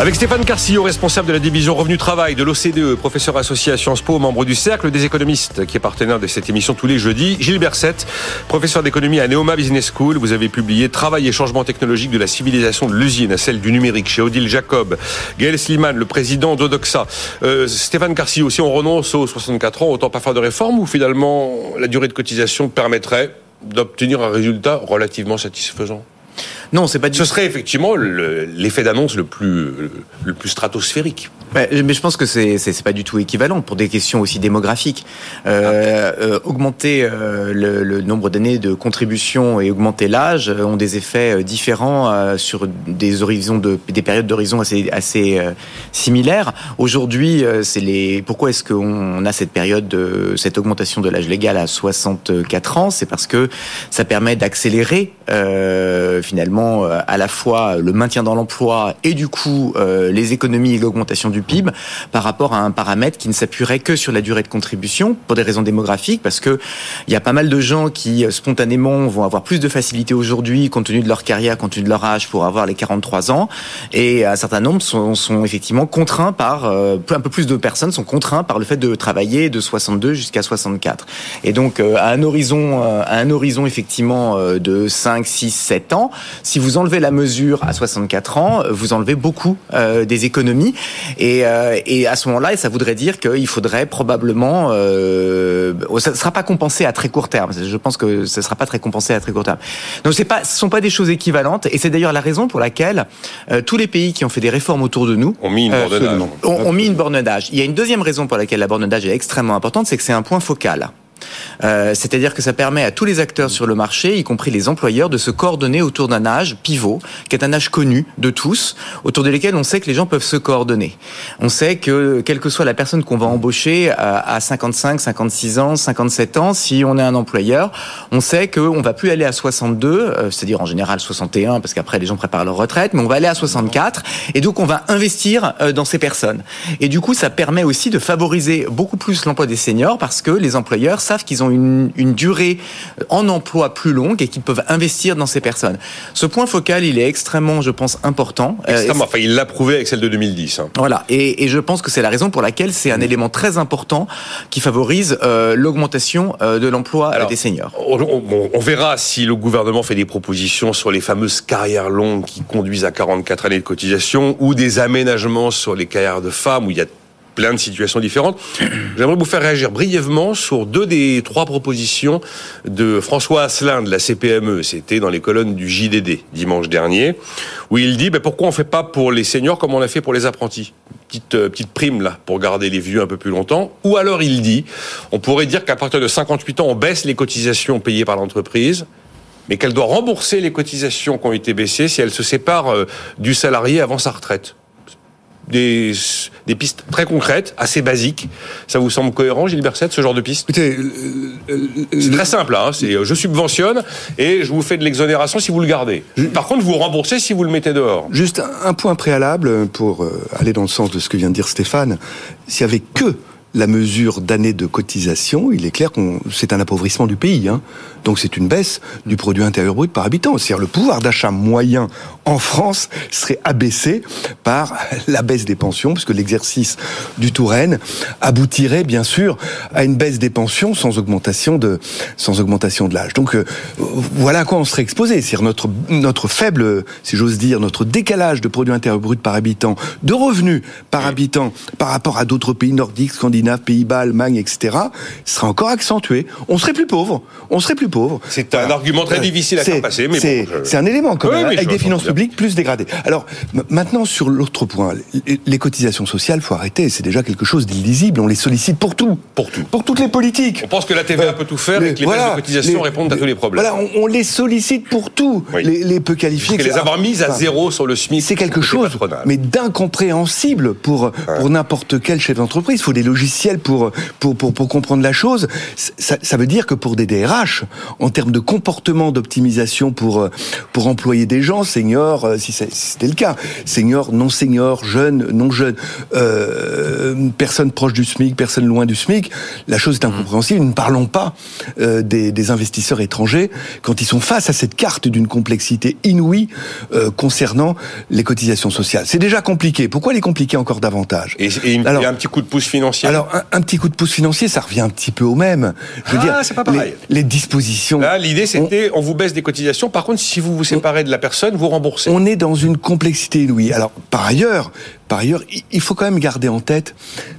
Avec Stéphane Carcillo, responsable de la division Revenu Travail de l'OCDE, professeur associé à Sciences Po, membre du Cercle des économistes, qui est partenaire de cette émission tous les jeudis. Gilles Berset, professeur d'économie à Neoma Business School. Vous avez publié Travail et changement technologique de la civilisation de l'usine à celle du numérique chez Odile Jacob. Gaël Sliman, le président d'Odoxa. Euh, Stéphane Carcillo, si on renonce aux 64 ans, autant pas faire de réforme ou finalement la durée de cotisation permettrait d'obtenir un résultat relativement satisfaisant? Non, c'est pas. Ce serait effectivement l'effet d'annonce le plus le plus stratosphérique. Mais, je pense que c'est c'est pas du tout équivalent pour des questions aussi démographiques. Euh, euh, augmenter euh, le, le, nombre d'années de contribution et augmenter l'âge ont des effets différents sur des horizons de des périodes d'horizon assez assez similaires. Aujourd'hui, c'est les pourquoi est-ce qu'on a cette période de cette augmentation de l'âge légal à 64 ans? C'est parce que ça permet d'accélérer finalement à la fois le maintien dans l'emploi et du coup les économies et l'augmentation du PIB par rapport à un paramètre qui ne s'appuierait que sur la durée de contribution pour des raisons démographiques parce que il y a pas mal de gens qui euh, spontanément vont avoir plus de facilité aujourd'hui compte tenu de leur carrière, compte tenu de leur âge pour avoir les 43 ans et un certain nombre sont, sont effectivement contraints par euh, un peu plus de personnes sont contraints par le fait de travailler de 62 jusqu'à 64. Et donc euh, à un horizon à un horizon effectivement de 5 6 7 ans, si vous enlevez la mesure à 64 ans, vous enlevez beaucoup des économies et euh, et, à ce moment-là, ça voudrait dire qu'il faudrait probablement, euh, ça ne sera pas compensé à très court terme. Je pense que ça ne sera pas très compensé à très court terme. Donc c'est pas, ce sont pas des choses équivalentes, et c'est d'ailleurs la raison pour laquelle euh, tous les pays qui ont fait des réformes autour de nous ont mis une borne d'âge. Ont, mis une borne d'âge. Il y a une deuxième raison pour laquelle la borne d'âge est extrêmement importante, c'est que c'est un point focal. Euh, c'est-à-dire que ça permet à tous les acteurs sur le marché, y compris les employeurs, de se coordonner autour d'un âge pivot, qui est un âge connu de tous, autour de on sait que les gens peuvent se coordonner. On sait que, quelle que soit la personne qu'on va embaucher à 55, 56 ans, 57 ans, si on est un employeur, on sait qu'on va plus aller à 62, euh, c'est-à-dire en général 61, parce qu'après les gens préparent leur retraite, mais on va aller à 64, et donc on va investir euh, dans ces personnes. Et du coup, ça permet aussi de favoriser beaucoup plus l'emploi des seniors, parce que les employeurs savent qu'ils ont une, une, durée en emploi plus longue et qu'ils peuvent investir dans ces personnes. Ce point focal, il est extrêmement, je pense, important. Euh, extrêmement. Enfin, il l'a prouvé avec celle de 2010. Hein. Voilà. Et, et, je pense que c'est la raison pour laquelle c'est un élément très important qui favorise euh, l'augmentation euh, de l'emploi des seniors. On, on, verra si le gouvernement fait des propositions sur les fameuses carrières longues qui conduisent à 44 années de cotisation ou des aménagements sur les carrières de femmes où il y a plein de situations différentes. J'aimerais vous faire réagir brièvement sur deux des trois propositions de François Asselin de la CPME. C'était dans les colonnes du JDD dimanche dernier, où il dit ben, pourquoi on ne fait pas pour les seniors comme on a fait pour les apprentis? Petite, euh, petite prime là pour garder les vieux un peu plus longtemps. Ou alors il dit, on pourrait dire qu'à partir de 58 ans, on baisse les cotisations payées par l'entreprise, mais qu'elle doit rembourser les cotisations qui ont été baissées si elle se sépare euh, du salarié avant sa retraite des, des pistes très concrètes, assez basiques. Ça vous semble cohérent, Gilles Berset, ce genre de piste? Écoutez, euh, c'est très simple. Hein, c'est euh, je subventionne et je vous fais de l'exonération si vous le gardez. Par contre, vous remboursez si vous le mettez dehors. Juste un point préalable pour euh, aller dans le sens de ce que vient de dire Stéphane. S'il y avait que la mesure d'années de cotisation, il est clair qu'on c'est un appauvrissement du pays. Hein. Donc c'est une baisse du produit intérieur brut par habitant. C'est-à-dire le pouvoir d'achat moyen en France serait abaissé par la baisse des pensions, puisque l'exercice du Touraine aboutirait bien sûr à une baisse des pensions sans augmentation de sans augmentation de l'âge. Donc euh, voilà à quoi on serait exposé. C'est-à-dire notre notre faible, si j'ose dire, notre décalage de produit intérieur brut par habitant, de revenus par habitant par rapport à d'autres pays nordiques, scandinaves scandinaves, Pays-Bas, Allemagne, etc., sera encore accentué. On serait plus pauvre. On serait plus pauvre. C'est un argument très difficile à faire passer, mais c'est, bon, je- c'est un élément quand même, avec des finances bien. publiques plus dégradées. Alors maintenant sur l'autre point, les- les cotisations sociales, faut arrêter. C'est déjà quelque chose d'illisible. On les sollicite pour tout, Pour tout. pour toutes les politiques. On pense que la TVA peut tout faire et que les baisses de cotisation répondent à tous les problèmes. Voilà, on, on les sollicite pour tout. Oui. Les, les peu qualifiés. Parce que les avoir mises à zéro sur le SMIC, c'est quelque chose, mais d'incompréhensible pour pour n'importe quel chef d'entreprise. Il faut des logiciels pour pour pour, pour comprendre la chose. Ça, ça veut dire que pour des DRH, en termes de comportement d'optimisation pour euh, pour employer des gens, seniors, euh, si c'était le cas, seniors, non seniors, jeunes, non jeunes, euh, personnes proches du SMIC, personnes loin du SMIC, la chose est incompréhensible. Ne parlons pas euh, des, des investisseurs étrangers quand ils sont face à cette carte d'une complexité inouïe euh, concernant les cotisations sociales. C'est déjà compliqué. Pourquoi les compliquer encore davantage? Et, et une- Alors- et un petit coup de pouce financier? alors, un, un petit coup de pouce financier, ça revient un petit peu au même. Je veux Ah, dire, c'est pas pareil. Les, les dispositions. Là, l'idée, c'était, on... vous baisse des cotisations. Par contre, si vous vous séparez de la personne, vous remboursez. On est dans une complexité inouïe. Alors, par ailleurs, par ailleurs, il faut quand même garder en tête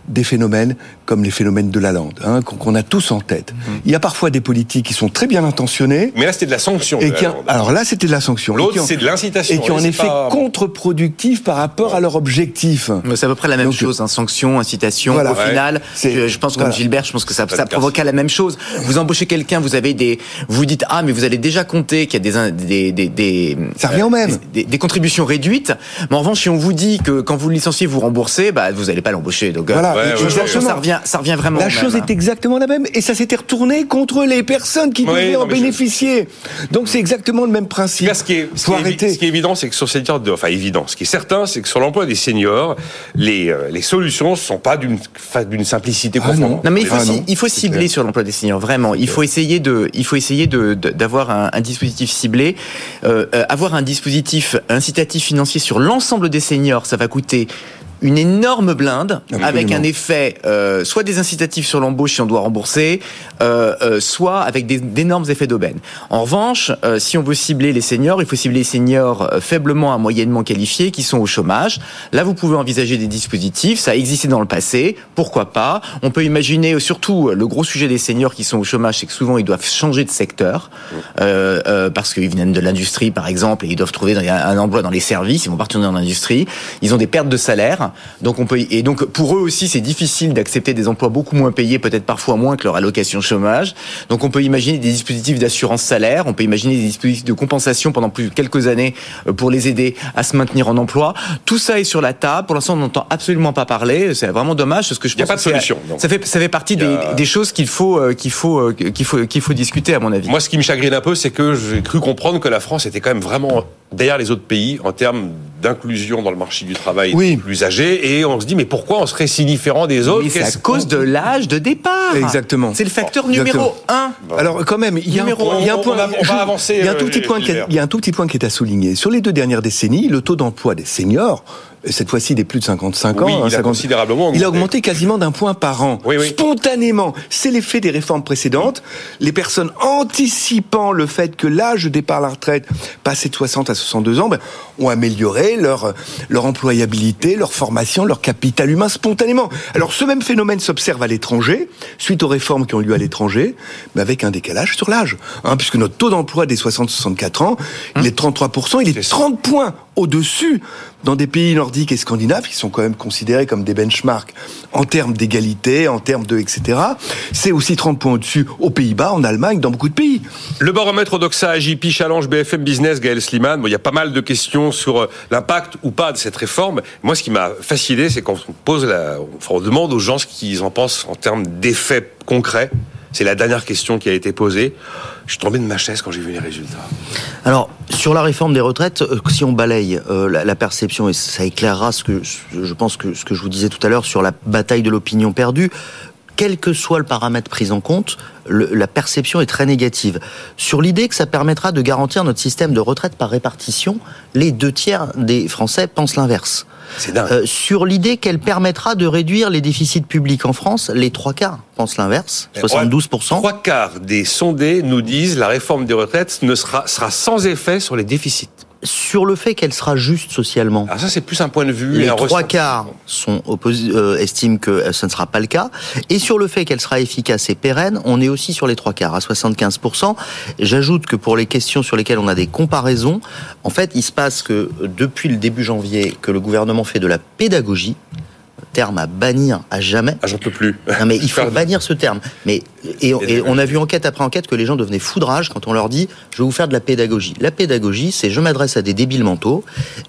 des phénomènes comme les phénomènes de la lande, hein, qu'on a tous en tête. Il y a parfois des politiques qui sont très bien intentionnés. Mais là, c'était de la sanction. Et de qui, la a- lande. alors là, c'était de la sanction. L'autre, c'est de l'incitation. Et qui ont un effet pas- contre-productif par rapport à leur objectif. C'est à peu près la même Donc, chose, hein, sanction, incitation. Voilà. Au Ouais. final, je, je pense comme voilà. Gilbert, je pense que ça, ça de provoquera la même chose. Vous embauchez quelqu'un, vous avez des, vous dites ah mais vous allez déjà compter qu'il y a des des des, des Ça revient au même. des, des contributions réduites. Mais en revanche, si on vous dit que quand vous le licenciez, vous remboursez, bah vous allez pas l'embaucher. Donc euh, Voilà. Ouais, je ouais, pense ouais, que ouais. ça revient, ça revient vraiment. La chose même, hein. est exactement la même et ça s'était retourné contre les personnes qui devaient en je- bénéficier. Donc c'est exactement le même principe. Là, ce qui est, ce Faut qui est évi- arrêter. ce qui est évident, c'est que sur cette de, enfin évident, ce qui est certain, c'est que sur l'emploi des seniors, les euh, les solutions sont pas d'une simplicité Ah non. Non mais il faut, Ah ci- non, il faut c'est cibler clair. sur l'emploi des seniors vraiment. Il faut essayer de, il faut essayer de de- d'avoir un, un dispositif ciblé, Euh, euh, avoir un dispositif incitatif financier sur l'ensemble des seniors. Ça va coûter week. Une énorme blinde Absolument. avec un effet euh, soit des incitatifs sur l'embauche si on doit rembourser, euh, euh, soit avec d'énormes effets d'aubaine. En revanche, euh, si on veut cibler les seniors, il faut cibler les seniors euh, faiblement à moyennement qualifiés qui sont au chômage. Là, vous pouvez envisager des dispositifs. Ça a existé dans le passé. Pourquoi pas? On peut imaginer, euh, surtout, le gros sujet des seniors qui sont au chômage, c'est que souvent ils doivent changer de secteur euh, euh, parce qu'ils viennent de l'industrie, par exemple, et ils doivent trouver un emploi dans les services. Ils vont partir dans l'industrie. Ils ont des pertes de salaire. Donc on peut et donc pour eux aussi, c'est difficile d'accepter des emplois beaucoup moins payés, peut-être parfois moins que leur allocation chômage. Donc on peut imaginer des dispositifs d'assurance salaire. On peut imaginer des dispositifs de compensation pendant plus de quelques années euh, pour les aider à se maintenir en emploi. Tout ça est sur la table. Pour l'instant, on n'entend absolument pas parler. C'est vraiment dommage parce que je Il y a pense pas de solution, donc. Ça fait ça fait partie a- des, des choses qu'il faut euh, qu'il faut euh, qu'il faut qu'il faut discuter à mon avis. Moi, ce qui me chagrine un peu, c'est que j'ai cru comprendre que la France était quand même vraiment derrière les autres pays en termes d'inclusion dans le marché du travail Oui. plus âgés. Et on se dit, mais pourquoi on serait si différent des autres? Mais c'est à cause de l'âge de départ. Exactement. C'est le facteur numéro un. Alors quand même, il y a un Numéro point, il y a un un. point- On va- on va avancer, Il y a un tout euh, petit point qui est, Gilbert. il y a un tout petit point qui est à souligner. Sur les deux dernières décennies, le taux d'emploi des seniors, cette fois-ci des plus de 55 ans, Oui, hein, il a 50 considérablement il a augmenté. augmenté quasiment d'un point par an, Oui, oui. spontanément. C'est l'effet des réformes précédentes. Les personnes anticipant le fait que l'âge de départ à la retraite passait de 60 à 62 ans, ben, ont amélioré leur leur employabilité, leur formation, leur capital humain spontanément. Alors ce même phénomène s'observe à l'étranger, suite aux réformes qui ont lieu à l'étranger, mais avec un décalage sur l'âge, hein, puisque notre taux d'emploi des 60-64 ans, il est de 33%, il est 30 points au-dessus dans des pays nordiques et scandinaves qui sont quand même considérés comme des benchmarks en termes d'égalité, en termes de etc. C'est aussi 30 points au-dessus aux Pays-Bas, en Allemagne, dans beaucoup de pays. Le baromètre Odoxa, AJP, Challenge, BFM Business, Gaël Sliman. Bon, il y a pas mal de questions sur euh, l'impact ou pas de cette réforme. Moi, ce qui m'a fasciné, c'est quand on pose la, on demande aux gens ce qu'ils en pensent en termes d'effets concrets. C'est la dernière question qui a été posée. Je suis tombé de ma chaise quand j'ai vu les résultats. Alors, sur la réforme des retraites, euh, si on balaye euh, la, perception, et ça éclairera ce que je pense que ce que je vous disais tout à l'heure sur la bataille de l'opinion perdue, quel que soit le paramètre pris en compte, la perception est très négative. Sur l'idée que ça permettra de garantir notre système de retraite par répartition, les deux tiers des Français pensent l'inverse. C'est dingue. Euh, sur l'idée qu'elle permettra de réduire les déficits publics en France, les trois quarts pensent l'inverse, 72%. Trois quarts des sondés nous disent la réforme des retraites ne sera, sera sans effet sur les déficits. Sur le fait qu'elle sera juste socialement. Alors ça, c'est plus un point de vue. Les trois ressenti. quarts sont opposés, euh, estiment que euh, ce ne sera pas le cas. Et sur le fait qu'elle sera efficace et pérenne, on est aussi sur les trois quarts, à 75%. J'ajoute que pour les questions sur lesquelles on a des comparaisons, en fait, il se passe que euh, depuis le début janvier, que le gouvernement fait de la pédagogie, terme à bannir à jamais. Ah, j'en peux plus. Non mais il faut bannir ce terme. Mais et, et on a vu enquête après enquête que les gens devenaient foudrage quand on leur dit je vais vous faire de la pédagogie. La pédagogie, c'est je m'adresse à des débiles mentaux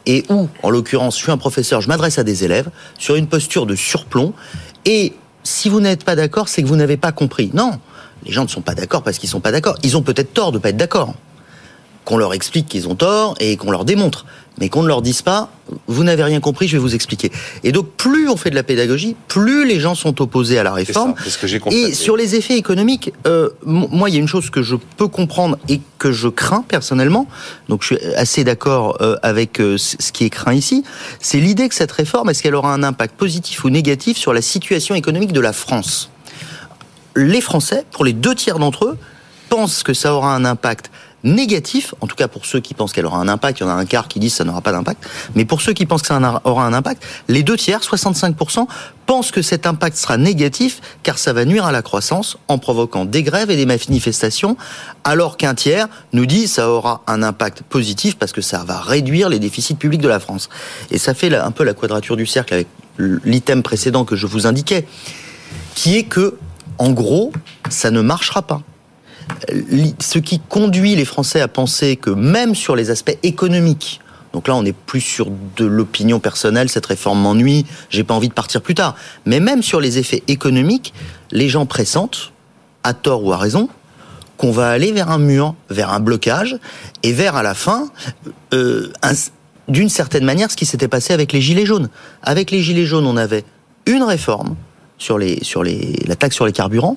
et où, en l'occurrence, je suis un professeur, je m'adresse à des élèves sur une posture de surplomb. Et si vous n'êtes pas d'accord, c'est que vous n'avez pas compris. Non, les gens ne sont pas d'accord parce qu'ils sont pas d'accord. Ils ont peut-être tort de pas être d'accord. Qu'on leur explique qu'ils ont tort et qu'on leur démontre. Mais qu'on ne leur dise pas, vous n'avez rien compris, je vais vous expliquer. Et donc, plus on fait de la pédagogie, plus les gens sont opposés à la réforme. ça, c'est ce que constaté. Et sur les effets économiques, euh, moi, il y a une chose que je peux comprendre et que je crains personnellement. Donc, je suis assez d'accord euh, avec euh, ce qui est craint ici. C'est l'idée que cette réforme, est-ce qu'elle aura un impact positif ou négatif sur la situation économique de la France? Les Français, pour les deux tiers d'entre eux, pensent que ça aura un impact négatif, en tout cas pour ceux qui pensent qu'elle aura un impact, il y en a un quart qui disent que ça n'aura pas d'impact, mais pour ceux qui pensent que ça aura un impact, les deux tiers, 65%, pensent que cet impact sera négatif car ça va nuire à la croissance en provoquant des grèves et des manifestations, alors qu'un tiers nous dit ça aura un impact positif parce que ça va réduire les déficits publics de la France. Et ça fait un peu la quadrature du cercle avec l'item précédent que je vous indiquais, qui est que, en gros, ça ne marchera pas ce qui conduit les Français à penser que même sur les aspects économiques, donc là on n'est plus sur de l'opinion personnelle, cette réforme m'ennuie, j'ai pas envie de partir plus tard, mais même sur les effets économiques, les gens pressentent, à tort ou à raison, qu'on va aller vers un mur, vers un blocage, et vers à la fin, euh, un- d'une certaine manière, ce qui s'était passé avec les Gilets jaunes. Avec les Gilets jaunes, on avait une réforme sur, la taxe sur les carburants,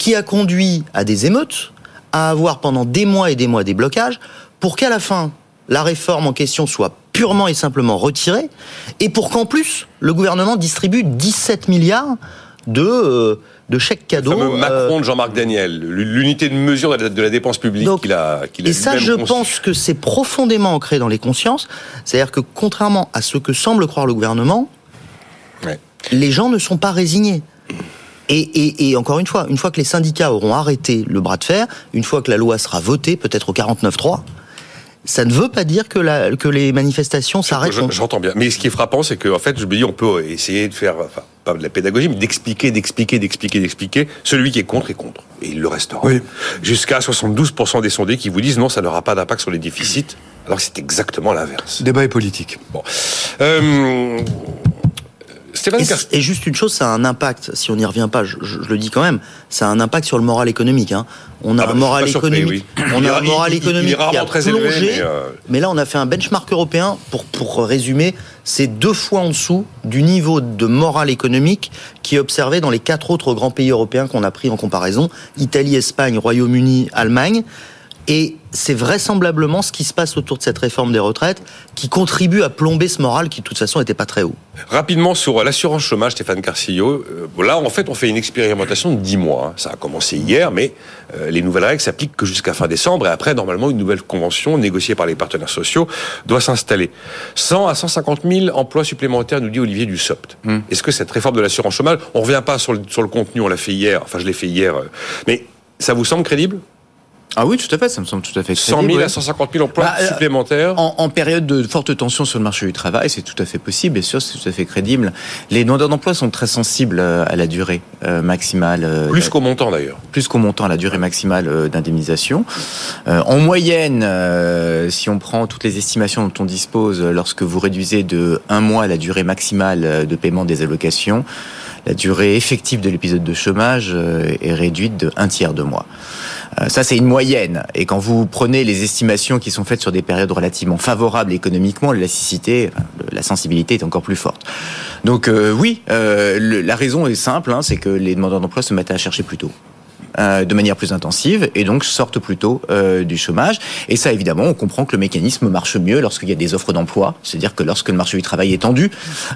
qui a conduit à des émeutes, à avoir pendant des mois et des mois des blocages, pour qu'à la fin, la réforme en question soit purement et simplement retirée, et pour qu'en plus, le gouvernement distribue 17 milliards de, euh, de chèques Le cadeaux. euh, Macron de Jean-Marc Daniel, l'unité de mesure de la, dépense publique qu'il a, et ça, je pense que c'est profondément ancré dans les consciences. C'est-à-dire que contrairement à ce que semble croire le gouvernement, Ouais. les gens ne sont pas résignés. Et, et- et encore une fois, une fois que les syndicats auront arrêté le bras de fer, une fois que la loi sera votée, peut-être au 49.3, ça ne veut pas dire que, la- que les manifestations s'arrêteront. Je- J'entends bien. Mais ce qui est frappant, c'est qu'en fait, je me dis, on peut essayer de faire, enfin, pas de la pédagogie, mais d'expliquer, d'expliquer, d'expliquer, d'expliquer. Celui qui est contre est contre. Et il le restera. Oui. Jusqu'à 72% des sondés qui vous disent non, ça n'aura pas d'impact sur les déficits. Alors que c'est exactement l'inverse. Débat est politique. Bon. Euh, Stéphane Et, juste une chose, ça a un impact, si on n'y revient pas, je, je- je le dis quand même, ça a un impact sur le moral économique. Hein. On a Ah bah, un suis moral surpris, économique, oui. on a un moral il- il- il est économique qui a élevé, plongé. mais, euh, Mais là, on a fait un benchmark européen pour pour résumer, c'est deux fois en dessous du niveau de morale économique qui est observé dans les quatre autres grands pays européens qu'on a pris en comparaison Italie, Espagne, Royaume-Uni, Allemagne. Et c'est vraisemblablement ce qui se passe autour de cette réforme des retraites qui contribue à plomber ce moral qui, de toute façon, n'était pas très haut. Rapidement sur l'assurance chômage, Stéphane Carcillo. Euh, là, en fait, on fait une expérimentation de 10 mois. hein. Ça a commencé hier, mais euh, les nouvelles règles s'appliquent que jusqu'à fin décembre. Et après, normalement, une nouvelle convention négociée par les partenaires sociaux doit s'installer. 100 à 150 000 emplois supplémentaires, nous dit Olivier Dussopt. Est-ce que cette réforme de l'assurance chômage, on revient pas sur le, sur le contenu, on l'a fait hier, enfin, je l'ai fait hier, euh, mais ça vous semble crédible? Ah oui, tout à fait, ça me semble tout à fait 100 000 crédible, à ouais. 150 000 emplois Bah, euh, supplémentaires En, en période de forte tension sur le marché du travail, c'est tout à fait possible, bien sûr, c'est tout à fait crédible. Les demandeurs d'emploi sont très sensibles euh, à la durée euh, maximale. Plus qu'au montant, d'ailleurs. plus qu'au montant, à la durée maximale d'indemnisation. En moyenne, si on prend toutes les estimations dont on dispose, lorsque vous réduisez de un mois la durée maximale de paiement des allocations, la durée effective de l'épisode de chômage euh, est réduite de un tiers de mois. Euh, Ça, c'est une moyenne. Et quand vous prenez les estimations qui sont faites sur des périodes relativement favorables économiquement, l'élasticité, la sensibilité est encore plus forte. Donc euh, oui, la raison est simple, hein, c'est que les demandeurs d'emploi se mettent à chercher plus tôt. Euh, de manière plus intensive et donc sortent plutôt euh, du chômage. Et ça, évidemment, on comprend que le mécanisme marche mieux lorsqu'il y a des offres d'emploi, c'est-à-dire que lorsque le marché du travail est tendu,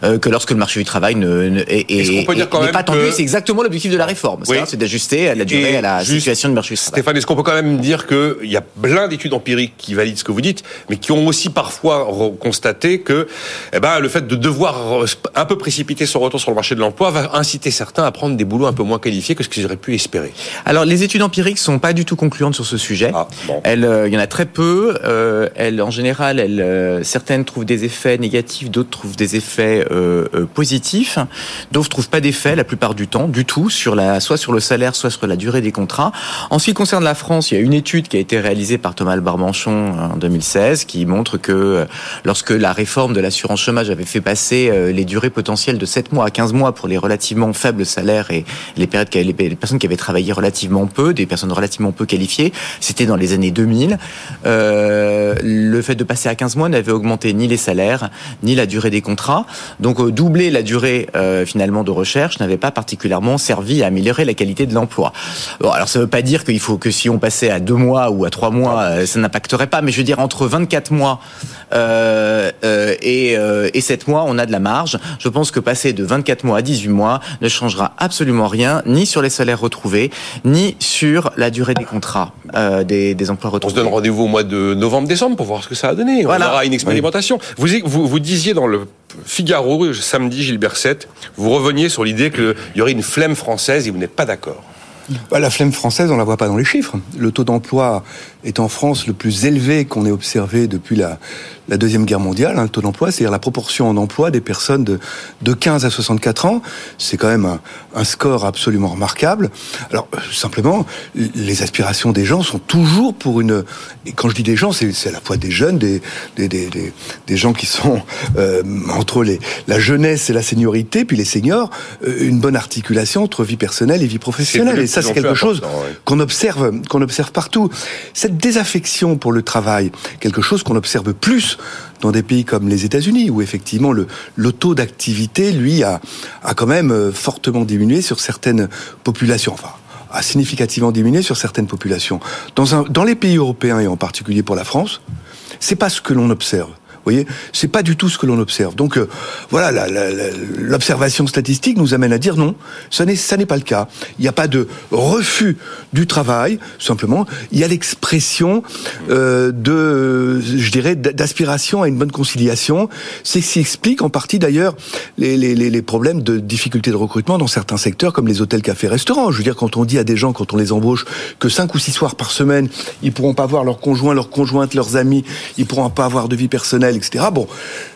euh, que lorsque le marché du travail ne, ne est, n'est pas tendu. que- C'est exactement l'objectif de la réforme. Oui. C'est d'ajuster à la durée Et à la situation du marché du travail. Stéphane, est-ce qu'on peut quand même dire qu'il y a plein d'études empiriques qui valident ce que vous dites, mais qui ont aussi parfois constaté que eh ben, le fait de devoir un peu précipiter son retour sur le marché de l'emploi va inciter certains à prendre des boulots un peu moins qualifiés que ce qu'ils auraient pu espérer? Alors, les études empiriques sont pas du tout concluantes sur ce sujet. Ah, bon. Elles, euh, il y en a très peu. Euh, elles, en général, elles, euh, certaines trouvent des effets négatifs, d'autres trouvent des effets euh, euh, positifs. D'autres trouvent pas d'effet la plupart du temps, du tout, sur la, soit sur le salaire, soit sur la durée des contrats. En ce qui concerne la France, il y a une étude qui a été réalisée par Thomas Barbanchon en 2016 qui montre que euh, lorsque la réforme de l'assurance chômage avait fait passer euh, les durées potentielles de 7 mois à 15 mois pour les relativement faibles salaires et les périodes les personnes qui avaient travaillé relativement peu, des personnes relativement peu qualifiées, c'était dans les années 2000. Euh, le fait de passer à 15 mois n'avait augmenté ni les salaires ni la durée des contrats. Donc euh, doubler la durée euh, finalement de recherche n'avait pas particulièrement servi à améliorer la qualité de l'emploi. Bon, alors ça ne veut pas dire qu'il faut que si on passait à deux mois ou à trois mois, euh, ça n'impacterait pas. Mais je veux dire entre 24 mois euh, et, et 7 mois, on a de la marge. Je pense que passer de 24 mois à 18 mois ne changera absolument rien, ni sur les salaires retrouvés, ni sur la durée des contrats euh, des, des emplois On retrouvés. se donne rendez-vous au mois de novembre-décembre pour voir ce que ça a donné. Voilà. On aura une expérimentation. Vous, vous, vous disiez dans le Figaro, samedi, Gilbert 7, vous reveniez sur l'idée qu'il y aurait une flemme française et vous n'êtes pas d'accord. Bah, la flemme française, on la voit pas dans les chiffres. Le taux d'emploi est en France le plus élevé qu'on ait observé depuis la, la Deuxième Guerre mondiale. hein, le taux d'emploi, c'est-à-dire la proportion en emploi des personnes de, de 15 à 64 ans. C'est quand même un, un score absolument remarquable. Alors, euh, simplement, les aspirations des gens sont toujours pour une... Et quand je dis des gens, c'est à la fois des jeunes, des, des, des, des, des gens qui sont euh, entre les, la jeunesse et la seniorité, puis les seniors, euh, une bonne articulation entre vie personnelle et vie professionnelle. Ça, c'est quelque chose ouais. qu'on observe, qu'on observe partout. Cette désaffection pour le travail, quelque chose qu'on observe plus dans des pays comme les États-Unis, où effectivement le, le taux d'activité, lui, a, a quand même euh, fortement diminué sur certaines populations. Enfin, a significativement diminué sur certaines populations. Dans, un, dans les pays européens et en particulier pour la France, c'est pas ce que l'on observe. Voyez, c'est pas du tout ce que l'on observe. Donc euh, voilà, l'observation statistique nous amène à dire non, ça n'est pas le cas. Il n'y a pas de refus du travail, simplement il y a l'expression euh, de, je dirais, d'aspiration à une bonne conciliation. C'est ce qui explique en partie d'ailleurs les problèmes de difficultés de recrutement dans certains secteurs comme les hôtels, cafés, restaurants. Je veux dire, quand on dit à des gens, quand on les embauche, que cinq ou six soirs par semaine, ils pourront pas voir leurs conjoints, leurs conjointes, leurs amis, ils pourront pas avoir de vie personnelle, etc. Bon,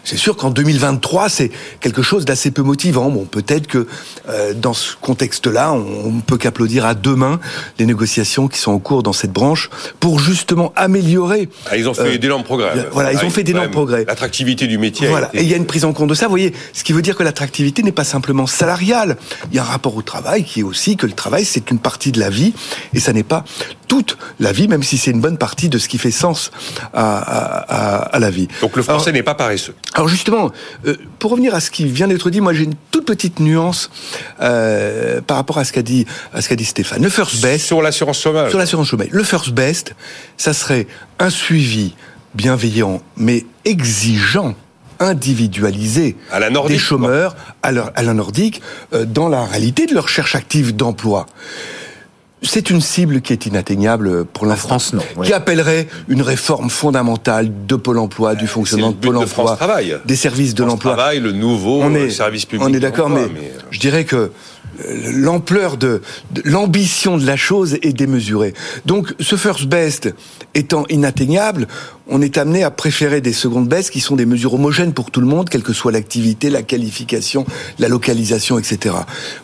c'est sûr qu'en 2023, c'est quelque chose d'assez peu motivant. Bon, peut-être que euh, dans ce contexte-là, on, on peut qu'applaudir à deux mains les négociations qui sont en cours dans cette branche pour justement améliorer. Ah, ils ont fait Euh, d'énormes progrès. voilà, ils ont fait d'énormes progrès. L'attractivité du métier. Voilà. été- Et il y a une prise en compte de ça, vous voyez. Ce qui veut dire que l'attractivité n'est pas simplement salariale. Il y a un rapport au travail qui est aussi que le travail, c'est une partie de la vie et ça n'est pas toute la vie, même si c'est une bonne partie de ce qui fait sens à, à- à- à la vie. Donc le français Alors- n'est pas paresseux. alors justement, euh, pour revenir à ce qui vient d'être dit, moi j'ai une toute petite nuance euh, par rapport à ce qu'a dit à ce qu'a dit Stéphane. Le first best, Sur l'assurance chômage. sur l'assurance chômage, le first best, ça serait un suivi bienveillant mais exigeant individualisé À la nordique, des chômeurs à, leur- à la nordique euh, dans la réalité de leur recherche active d'emploi. C'est une cible qui est inatteignable pour l'instant. France, non. Qui appellerait une réforme fondamentale de Pôle emploi, du fonctionnement de Pôle de emploi, Travail. des services de l'emploi. Travail, le nouveau On euh, est, service public. on est d'accord, mais, euh, je dirais que l'ampleur de, de- l'ambition de la chose est démesurée. Donc, ce first best étant inatteignable, on est amené à préférer des secondes best qui sont des mesures homogènes pour tout le monde, quelle que soit l'activité, la qualification, la localisation, etc.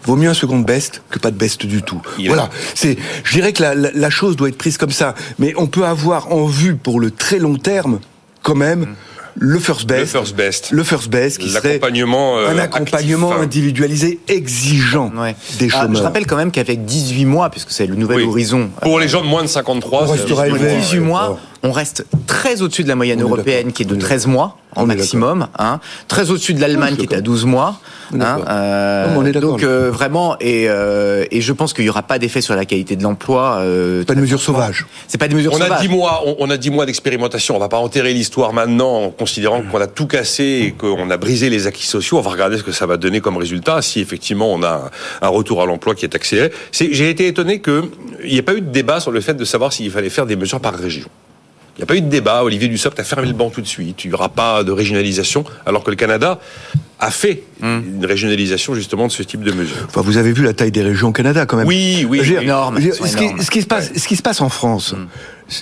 Vaut mieux un second best que pas de best du tout. Voilà. C'est, je dirais que la, la- la chose doit être prise comme ça. Mais on peut avoir en vue pour le très long terme, quand même, le first best. Le first best. Le first best qui serait L'accompagnement, euh, un accompagnement actif, individualisé exigeant Ouais. des Ah, chômeurs. je rappelle quand même qu'avec 18 mois, puisque c'est le nouvel Oui. horizon. Pour les gens de moins de 53, On c'est restera juste élevé. le- 18 mois, on reste très au-dessus de la moyenne européenne qui est de On est 13 mois en maximum, hein, très au-dessus de l'Allemagne qui est à 12 mois. Hein, euh, Non, donc euh, vraiment, et, euh, et je pense qu'il n'y aura pas d'effet sur la qualité de l'emploi. euh, Pas de mesures sauvages. C'est pas des mesures On a sauvages. dix mois, on, on a dix mois d'expérimentation. On va pas enterrer l'histoire maintenant en considérant qu'on a tout cassé et qu'on a brisé les acquis sociaux. On va regarder ce que ça va donner comme résultat si effectivement on a un retour à l'emploi qui est accéléré. J'ai été étonné qu'il n'y ait pas eu de débat sur le fait de savoir s'il fallait faire des mesures par région. Il n'y a pas eu de débat. Olivier Dussopt a fermé le banc tout de suite. Il n'y aura pas de régionalisation, alors que le Canada a fait une régionalisation justement de ce type de mesures. Enfin, vous avez vu la taille des régions au Canada quand même. Oui, oui, dire. Énorme, dire, ce, qui, énormes. ce qui se passe, ce qui se passe en France,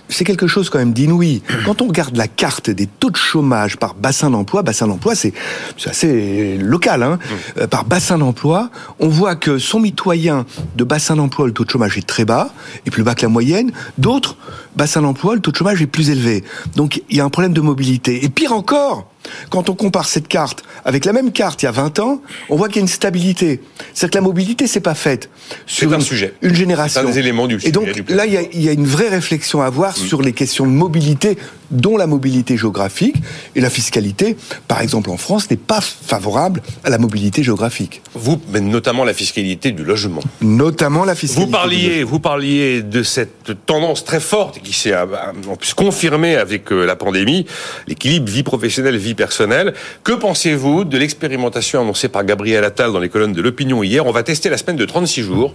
c'est quelque chose quand même d'inouï. Quand on regarde la carte des taux de chômage par bassin d'emploi, bassin d'emploi, c'est c'est assez local. Hein, Euh, par bassin d'emploi, on voit que son mitoyen de bassin d'emploi, le taux de chômage est très bas, et plus bas que la moyenne. D'autres bassins d'emploi, le taux de chômage est plus élevé. Donc il y a un problème de mobilité. Et pire encore, quand on compare cette carte avec la même carte il y a 20 ans, on voit qu'il y a une stabilité. C'est-à-dire que la mobilité, c'est pas faite sur un une, sujet. une génération. C'est un des éléments du Et sujet, donc du plan. là, il y, a, il y a une vraie réflexion à avoir sur les questions de mobilité, dont la mobilité géographique et la fiscalité. Par exemple, en France, n'est pas favorable à la mobilité géographique, Vous, mais notamment la fiscalité du logement. notamment la fiscalité. Vous parliez, vous parliez de cette tendance très forte qui s'est euh, en plus confirmée avec euh, la pandémie, l'équilibre vie professionnelle vie personnelle. Que pensez-vous de l'expérimentation annoncée par Gabriel Attal dans les colonnes de l'Opinion hier? On va tester la semaine de 36 jours.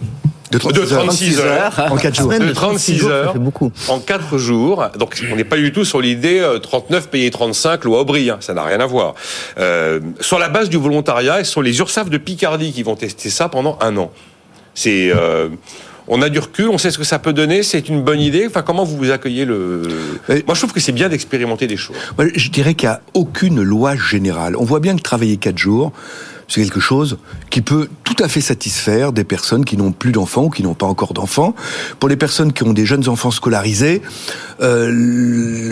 De 36, de 36 heures. en 4 jours. De de 36 36 jours, ça heures fait beaucoup. en 4 jours. Donc on n'est pas du tout sur l'idée euh, 39 payés 35 loi Aubry, hein. ça n'a rien à voir. Euh, sur la base du volontariat, et ce sont les URSAF de Picardie qui vont tester ça pendant un an. C'est euh, on a du recul, on sait ce que ça peut donner, c'est une bonne idée. Enfin, comment vous vous accueillez le Mais- Moi, je trouve que c'est bien d'expérimenter des choses. Je dirais qu'il n'y a aucune loi générale. On voit bien que travailler 4 jours, c'est quelque chose qui peut tout à fait satisfaire des personnes qui n'ont plus d'enfants ou qui n'ont pas encore d'enfants. Pour les personnes qui ont des jeunes enfants scolarisés, euh,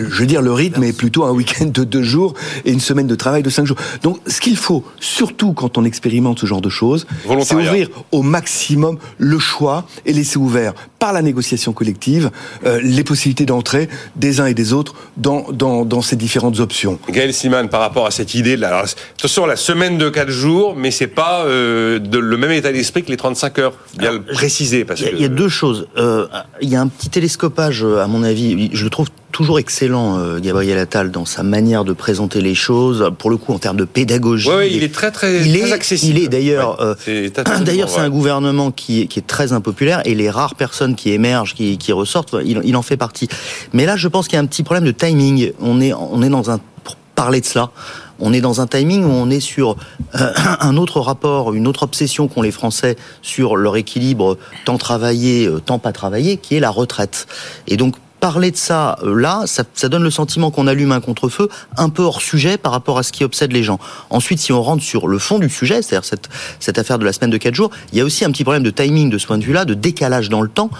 je veux dire, le rythme est plutôt un week-end de deux jours et une semaine de travail de cinq jours. Donc, ce qu'il faut, surtout quand on expérimente ce genre de choses, c'est ouvrir au maximum le choix et laisser ouvert par la négociation collective euh, les possibilités d'entrée des uns et des autres dans, dans, dans ces différentes options. Gaël Siman, par rapport à cette idée, là, alors, attention, la semaine de 4 jours, mais c'est pas euh, de, le même état d'esprit que les 35 heures. Bien le préciser parce Il y, a, que il y a deux choses. Euh, il y a un petit télescopage, euh, à mon avis. Je le trouve toujours excellent, euh, Gabriel Attal, dans sa manière de présenter les choses. Pour le coup, en termes de pédagogie. Ouais, ouais, il est très très, il très est, accessible. il est d'ailleurs. Ouais, euh, D'ailleurs, c'est un gouvernement qui est, qui est très impopulaire et les rares personnes qui émergent, qui, qui ressortent, il, il en fait partie. Mais là, je pense qu'il y a un petit problème de timing. On est, on est dans un pour parler de cela. On est dans un timing où on est sur euh, un autre rapport, une autre obsession qu'ont les Français sur leur équilibre temps travaillé, temps pas travaillé, qui est la retraite. Et donc parler de ça euh, là, ça, donne le sentiment qu'on allume un contre-feu un peu hors sujet par rapport à ce qui obsède les gens. Ensuite, si on rentre sur le fond du sujet, c'est-à-dire cette, cette affaire de la semaine de 4 jours, il y a aussi un petit problème de timing de ce point de vue-là, de décalage dans le temps,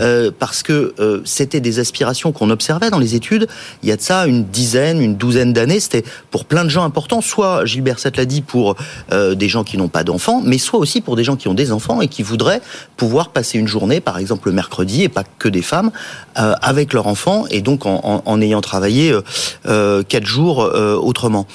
euh, parce que euh, c'était des aspirations qu'on observait dans les études. Il y a de ça une dizaine, une douzaine d'années. C'était pour plein de gens importants, soit Gilbert Sett l'a dit pour des gens qui n'ont pas d'enfants, mais soit aussi pour des gens qui ont des enfants et qui voudraient pouvoir passer une journée, par exemple le mercredi, et pas que des femmes, avec leur enfant, et donc en, en- en ayant travaillé euh, euh, quatre jours euh, autrement.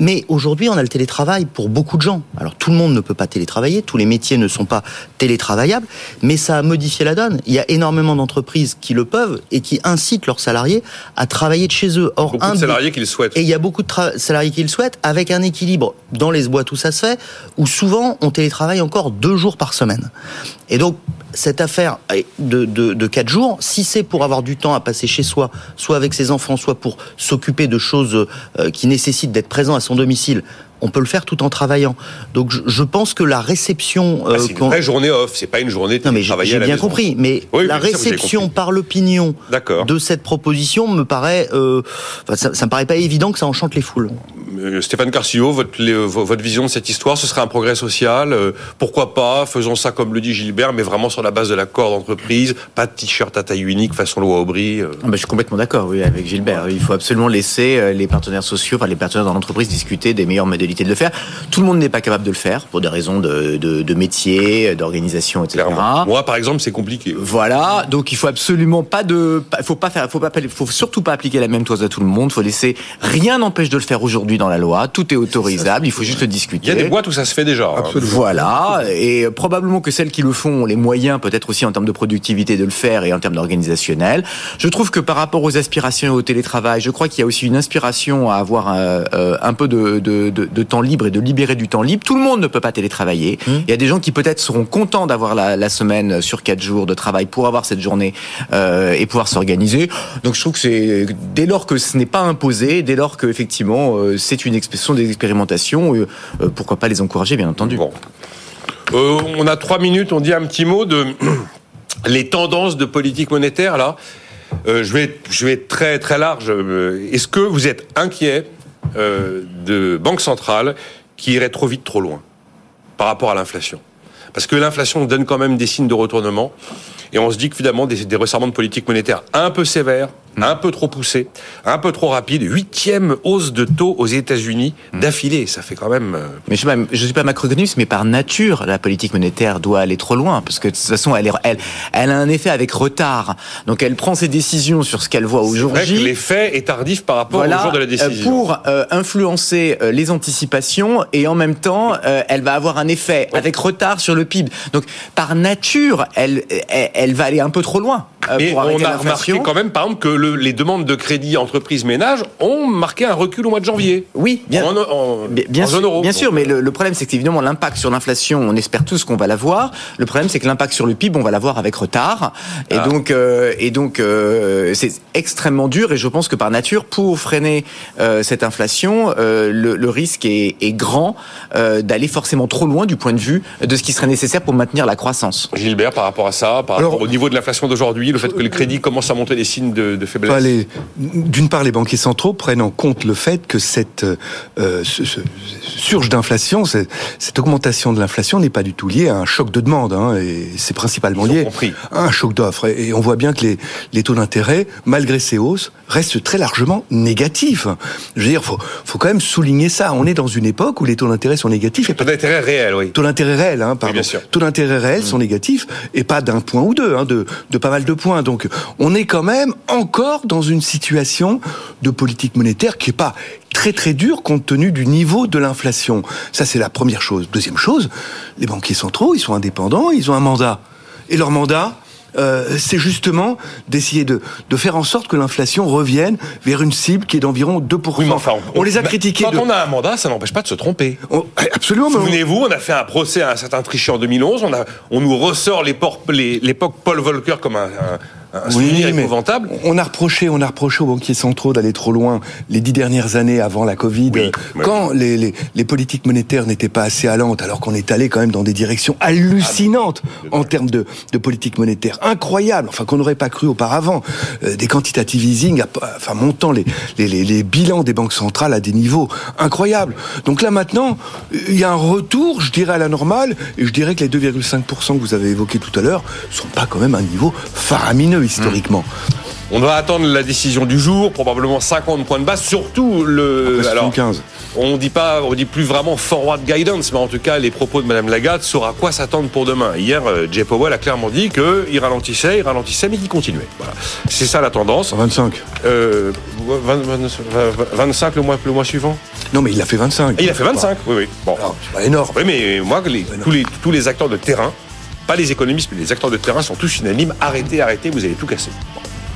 Mais aujourd'hui, on a le télétravail pour beaucoup de gens. Alors tout le monde ne peut pas télétravailler, tous les métiers ne sont pas télétravaillables, mais ça a modifié la donne. Il y a énormément d'entreprises qui le peuvent et qui incitent leurs salariés à travailler de chez eux. Or, Beaucoup un de salariés qui le souhaitent. et il y a beaucoup de salariés qui le souhaitent, avec un équilibre dans les boîtes où ça se fait, où souvent on télétravaille encore deux jours par semaine. Et donc, cette affaire de, de, jours, si c'est pour avoir du temps à passer chez soi, soit avec ses enfants, soit pour s'occuper de choses euh, qui nécessitent d'être présent à son domicile, on peut le faire tout en travaillant. Donc, je, je pense que la réception... Ah, euh, c'est une vraie journée off, c'est pas une journée de non mais j'ai travailler j'ai bien maison. compris, mais Oui, la bien réception par l'opinion D'accord. de cette proposition me paraît, euh, ça, ça me paraît pas évident que ça enchante les foules. Euh, Stéphane Carcio, votre, les- votre vision de cette histoire, ce serait un progrès social. euh, pourquoi pas Faisons ça comme le dit Gilbert, mais vraiment sur la base de l'accord d'entreprise. Pas de t-shirt à taille unique façon loi Aubry. euh. Ah je suis complètement d'accord oui, avec Gilbert. Il faut absolument laisser les partenaires sociaux, enfin les partenaires dans l'entreprise discuter des meilleures de le faire. Tout le monde n'est pas capable de le faire pour des raisons de, de, de métier, d'organisation, etc. Clairement. Moi, par exemple, c'est compliqué. Voilà, donc il faut absolument pas de, faut pas faire, faut pas, faut surtout pas appliquer la même chose à tout le monde. Faut laisser, rien n'empêche de le faire aujourd'hui dans la loi. Tout est autorisable. Il faut juste le discuter. Il y a des boîtes où ça se fait déjà. hein. Voilà, et euh, probablement que celles qui le font ont les moyens, peut-être aussi en termes de productivité, de le faire et en termes d'organisationnel. Je trouve que par rapport aux aspirations et au télétravail, je crois qu'il y a aussi une inspiration à avoir euh, euh, un peu de, de, de, de temps libre et de libérer du temps libre. Tout le monde ne peut pas télétravailler. Il y a des gens qui peut-être seront contents d'avoir la, la semaine sur quatre jours de travail pour avoir cette journée euh, et pouvoir s'organiser. Donc je trouve que c'est dès lors que ce n'est pas imposé, dès lors que effectivement euh, c'est une expression des expérimentations, euh, pourquoi pas les encourager, bien entendu. Bon. On a trois minutes, on dit un petit mot de les tendances de politique monétaire là. Je vais je vais être très très large. Est-ce que vous êtes inquiet euh, de banque centrale qui irait trop vite, trop loin par rapport à l'inflation Parce que l'inflation donne quand même des signes de retournement. Et on se dit que finalement, des, des de politique monétaire un peu sévères, un peu trop poussés, un peu trop rapides, huitième hausse de taux aux États-Unis d'affilée, ça fait quand même. euh, Mais je je suis pas macroéconomiste, mais par nature, la politique monétaire doit aller trop loin, parce que de toute façon, elle, est, elle, elle a un effet avec retard. Donc, elle prend ses décisions sur ce qu'elle voit au C'est jour vrai que J. l'effet est tardif par rapport au jour de la euh, décision. pour euh, influencer euh, les anticipations et en même temps, euh, elle va avoir un effet avec retard sur le PIB. Donc, par nature, elle, elle, elle va aller un peu trop loin Mais pour on a remarqué quand même, par exemple, que le- les demandes de crédit entreprises-ménages ont marqué un recul au mois de janvier. Oui, bien, En, en- Bien, bien en sûr, zone euro. bien sûr, mais le, le problème c'est que évidemment l'impact sur l'inflation, on espère tous qu'on va l'avoir. Le problème c'est que l'impact sur le PIB, on va l'avoir avec retard. Et Ah. donc, euh, et donc euh, c'est extrêmement dur. Et je pense que par nature, pour freiner euh, cette inflation, euh, le, le risque est, est grand euh, d'aller forcément trop loin du point de vue de ce qui serait nécessaire pour maintenir la croissance. Gilbert, par rapport à ça, par Alors- rapport au niveau de l'inflation d'aujourd'hui, le fait que le crédit commence à montrer des signes de, de faiblesse. Enfin, les- D'une part, les banquiers centraux prennent en compte le fait que cette euh, ce- ce- surge d'inflation, cette augmentation de l'inflation n'est pas du tout liée à un choc de demande, hein, et c'est principalement lié à un choc d'offres. Et et on voit bien que les, les taux d'intérêt, malgré ces hausses, restent très largement négatifs. Je veux dire, faut, faut quand même souligner ça. On est dans une époque où les taux d'intérêt sont négatifs et Taux d'intérêt réel, oui. taux d'intérêt réel, hein, pardon. bien sûr. Taux d'intérêt réel sont négatifs et pas d'un point ou deux, hein, de, de pas mal de points. Donc, on est quand même encore dans une situation de politique monétaire qui est pas très très dure compte tenu du niveau de l'inflation. Ça, c'est la première chose. Deuxième chose, les banquiers centraux, ils sont indépendants, ils ont un mandat. Et leur mandat, euh, c'est justement d'essayer de, de faire en sorte que l'inflation revienne vers une cible qui est d'environ 2%. Oui, mais enfin, on, les a critiqués. Quand de- on a un mandat, ça n'empêche pas de se tromper. on- absolument. mais on- Souvenez-vous, on a fait un procès à un certain tricheur en 2011. On, a, on nous ressort l'époque Paul Volcker comme un, un- un souvenir mais épouvantable. On a reproché, on a reproché aux banquiers centraux d'aller trop loin les dix dernières années avant la Covid, Oui, oui. quand les, les, les politiques monétaires n'étaient pas assez allantes, alors qu'on est allé quand même dans des directions hallucinantes en termes de, de politique monétaire, incroyables, enfin qu'on n'aurait pas cru auparavant, Euh, des quantitative easing, à- enfin montant les, les, les, les bilans des banques centrales à des niveaux incroyables. Donc là maintenant, il y a un retour, je dirais à la normale, et je dirais que les 2,5% que vous avez évoqués tout à l'heure sont pas quand même un niveau faramineux historiquement. On va attendre la décision du jour, probablement 50 points de base, surtout le. Après, alors, 75. on dit pas, on dit plus vraiment forward guidance, mais en tout cas, les propos de Madame Lagarde sur à quoi s'attendre pour demain. Hier, euh, Jay Powell a clairement dit qu'il ralentissait, il ralentissait, mais qu'il continuait. Voilà. C'est ça la tendance. 25. Euh, 20 20 25 le mois, le mois suivant? Non, mais il a fait 25. Et Il a fait 25, oui, oui. Bon. C'est pas énorme. Oui, mais moi, les- tous, les, tous les acteurs de terrain, pas les économistes, mais les acteurs de terrain sont tous unanimes. Arrêtez, arrêtez, vous allez tout casser.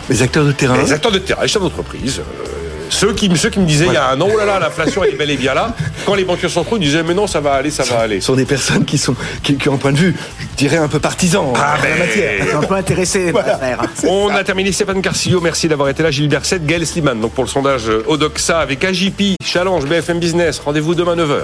Les acteurs de terrain. Les acteurs de terrain, les chefs d'entreprise, euh, ceux, qui, ceux qui me disaient il y a un an, oh là là, l'inflation elle est bel et bien là, quand les banquiers centraux disaient mais non, ça va aller, ça va aller. sont des personnes qui sont qui, qui ont un point de vue, je dirais un peu partisan Ah, en la ben, matière. Un peu intéressé. On a terminé Stéphane Carcillo, merci d'avoir été là. Gilbert 7, Gaël Sliman, donc pour le sondage Odoxa avec AJP, Challenge, BFM Business. Rendez-vous demain 9h.